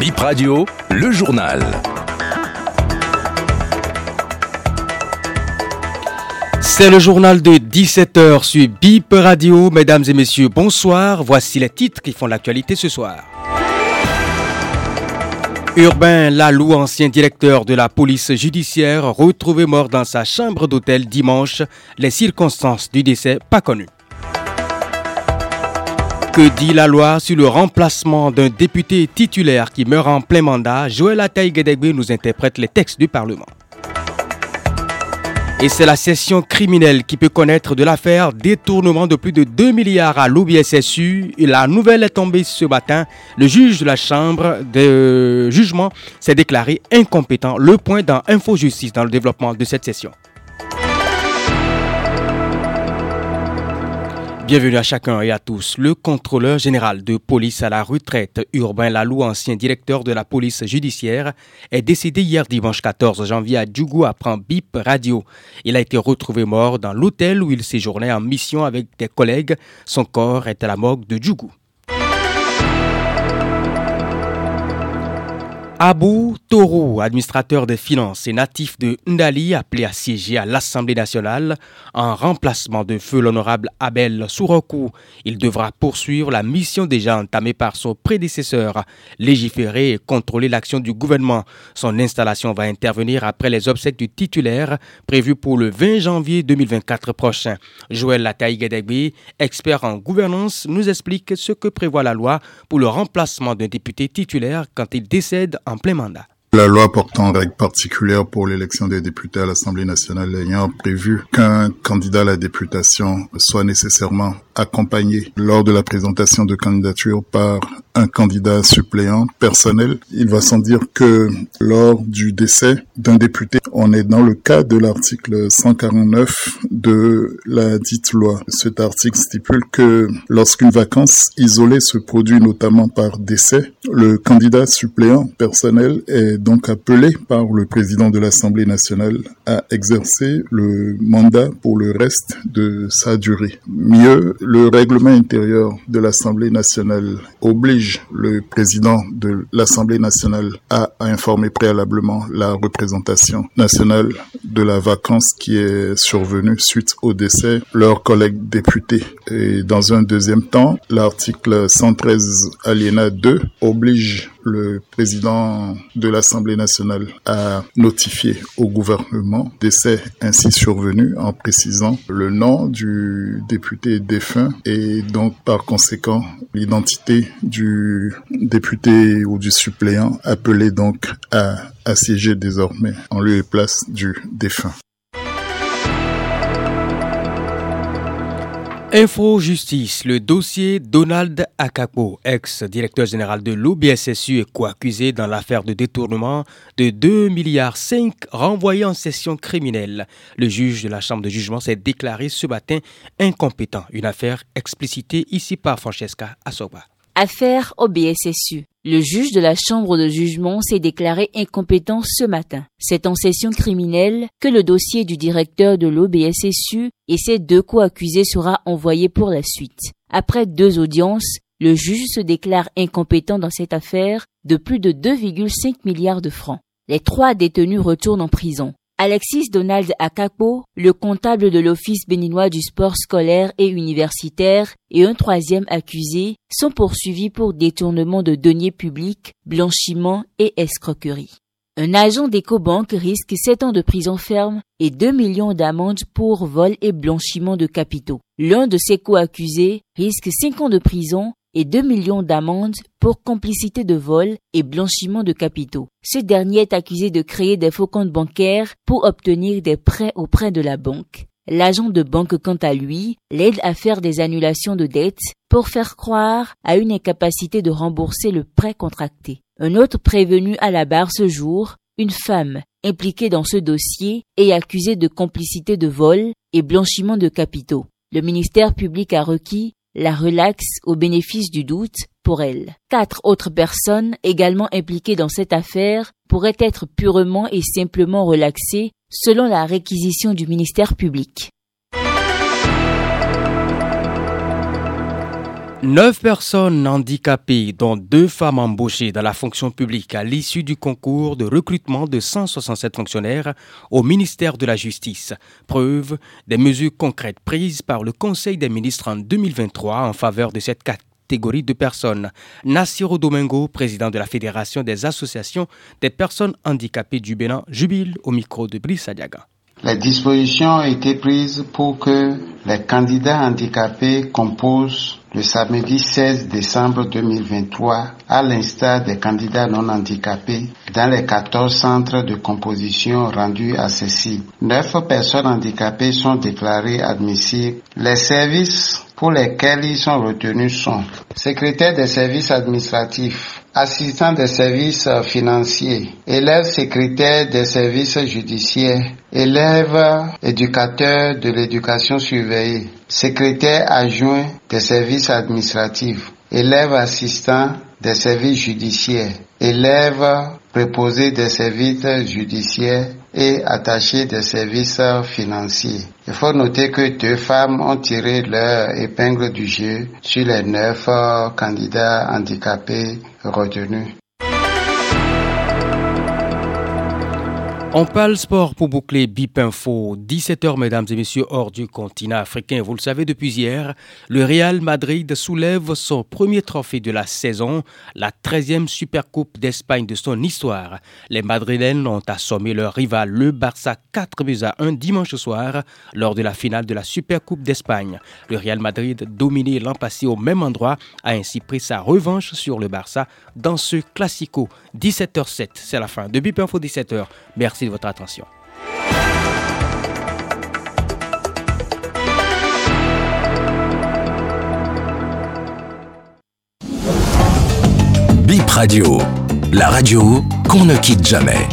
Bip Radio, le journal. C'est le journal de 17h sur Bip Radio. Mesdames et messieurs, bonsoir. Voici les titres qui font l'actualité ce soir. Urbain Lalou, ancien directeur de la police judiciaire, retrouvé mort dans sa chambre d'hôtel dimanche. Les circonstances du décès pas connues. Que dit la loi sur le remplacement d'un député titulaire qui meurt en plein mandat Joël Ataï nous interprète les textes du Parlement. Et c'est la session criminelle qui peut connaître de l'affaire détournement de plus de 2 milliards à l'OBSSU. La nouvelle est tombée ce matin. Le juge de la chambre de jugement s'est déclaré incompétent. Le point dans Info Justice dans le développement de cette session. Bienvenue à chacun et à tous. Le contrôleur général de police à la retraite, Urbain Lalou, ancien directeur de la police judiciaire, est décédé hier dimanche 14 janvier à Djougou après BIP Radio. Il a été retrouvé mort dans l'hôtel où il séjournait en mission avec des collègues. Son corps est à la morgue de Djougou. Abou Toro, administrateur des finances et natif de Ndali, appelé à siéger à l'Assemblée nationale en remplacement de feu l'honorable Abel Sourokou. Il devra poursuivre la mission déjà entamée par son prédécesseur, légiférer et contrôler l'action du gouvernement. Son installation va intervenir après les obsèques du titulaire prévues pour le 20 janvier 2024 prochain. Joël Lataï expert en gouvernance, nous explique ce que prévoit la loi pour le remplacement d'un député titulaire quand il décède La loi portant règles particulières pour l'élection des députés à l'Assemblée nationale ayant prévu qu'un candidat à la députation soit nécessairement accompagné lors de la présentation de candidature par un candidat suppléant personnel. Il va sans dire que lors du décès d'un député, on est dans le cas de l'article 149 de la dite loi. Cet article stipule que lorsqu'une vacance isolée se produit notamment par décès, le candidat suppléant personnel est donc appelé par le président de l'Assemblée nationale à exercer le mandat pour le reste de sa durée. Mieux, le règlement intérieur de l'Assemblée nationale oblige le président de l'Assemblée nationale à informer préalablement la représentation nationale de la vacance qui est survenue suite au décès leurs collègues députés. Et dans un deuxième temps, l'article 113 alinéa 2 oblige le président de l'Assemblée nationale a notifié au gouvernement décès ainsi survenu en précisant le nom du député défunt et donc par conséquent l'identité du député ou du suppléant appelé donc à assiéger désormais en lieu et place du défunt. Info Justice, le dossier Donald Akapo, ex-directeur général de l'OBSSU, est co-accusé dans l'affaire de détournement de 2 milliards 5 renvoyé en session criminelle. Le juge de la Chambre de jugement s'est déclaré ce matin incompétent. Une affaire explicitée ici par Francesca Asoba. Affaire OBSSU. Le juge de la chambre de jugement s'est déclaré incompétent ce matin. C'est en session criminelle que le dossier du directeur de l'OBSSU et ses deux co-accusés sera envoyé pour la suite. Après deux audiences, le juge se déclare incompétent dans cette affaire de plus de 2,5 milliards de francs. Les trois détenus retournent en prison. Alexis Donald Akapo, le comptable de l'Office béninois du sport scolaire et universitaire, et un troisième accusé sont poursuivis pour détournement de deniers publics, blanchiment et escroquerie. Un agent d'EcoBank risque 7 ans de prison ferme et 2 millions d'amendes pour vol et blanchiment de capitaux. L'un de ses co-accusés risque 5 ans de prison et 2 millions d'amendes pour complicité de vol et blanchiment de capitaux. Ce dernier est accusé de créer des faux comptes bancaires pour obtenir des prêts auprès de la banque. L'agent de banque, quant à lui, l'aide à faire des annulations de dettes pour faire croire à une incapacité de rembourser le prêt contracté. Un autre prévenu à la barre ce jour, une femme impliquée dans ce dossier et accusée de complicité de vol et blanchiment de capitaux. Le ministère public a requis la relaxe au bénéfice du doute pour elle. Quatre autres personnes également impliquées dans cette affaire pourraient être purement et simplement relaxées selon la réquisition du ministère public. Neuf personnes handicapées, dont deux femmes embauchées dans la fonction publique à l'issue du concours de recrutement de 167 fonctionnaires au ministère de la Justice. Preuve des mesures concrètes prises par le Conseil des ministres en 2023 en faveur de cette catégorie de personnes. Nassiro Domingo, président de la Fédération des associations des personnes handicapées du Bénin, jubile au micro de Brice Adiaga. Les dispositions ont été prises pour que les candidats handicapés composent le samedi 16 décembre 2023, à l'instar des candidats non handicapés, dans les 14 centres de composition rendus accessibles. Neuf personnes handicapées sont déclarées admissibles. Les services pour lesquels ils sont retenus sont secrétaire des services administratifs, assistant des services financiers, élève secrétaire des services judiciaires, élève éducateur de l'éducation surveillée, secrétaire adjoint des services administratifs, élève assistant des services judiciaires, élève préposé des services judiciaires et attaché des services financiers. Il faut noter que deux femmes ont tiré leur épingle du jeu sur les neuf candidats handicapés retenus. On parle sport pour boucler BIP Info. 17h, mesdames et messieurs, hors du continent africain. Vous le savez depuis hier, le Real Madrid soulève son premier trophée de la saison, la 13e Supercoupe d'Espagne de son histoire. Les Madrilènes ont assommé leur rival, le Barça, 4 buts à 1 dimanche soir, lors de la finale de la Supercoupe d'Espagne. Le Real Madrid, dominé l'an passé au même endroit, a ainsi pris sa revanche sur le Barça dans ce Classico. 17h07, c'est la fin de BIP Info 17h. Merci de votre attention. Bip Radio, la radio qu'on ne quitte jamais.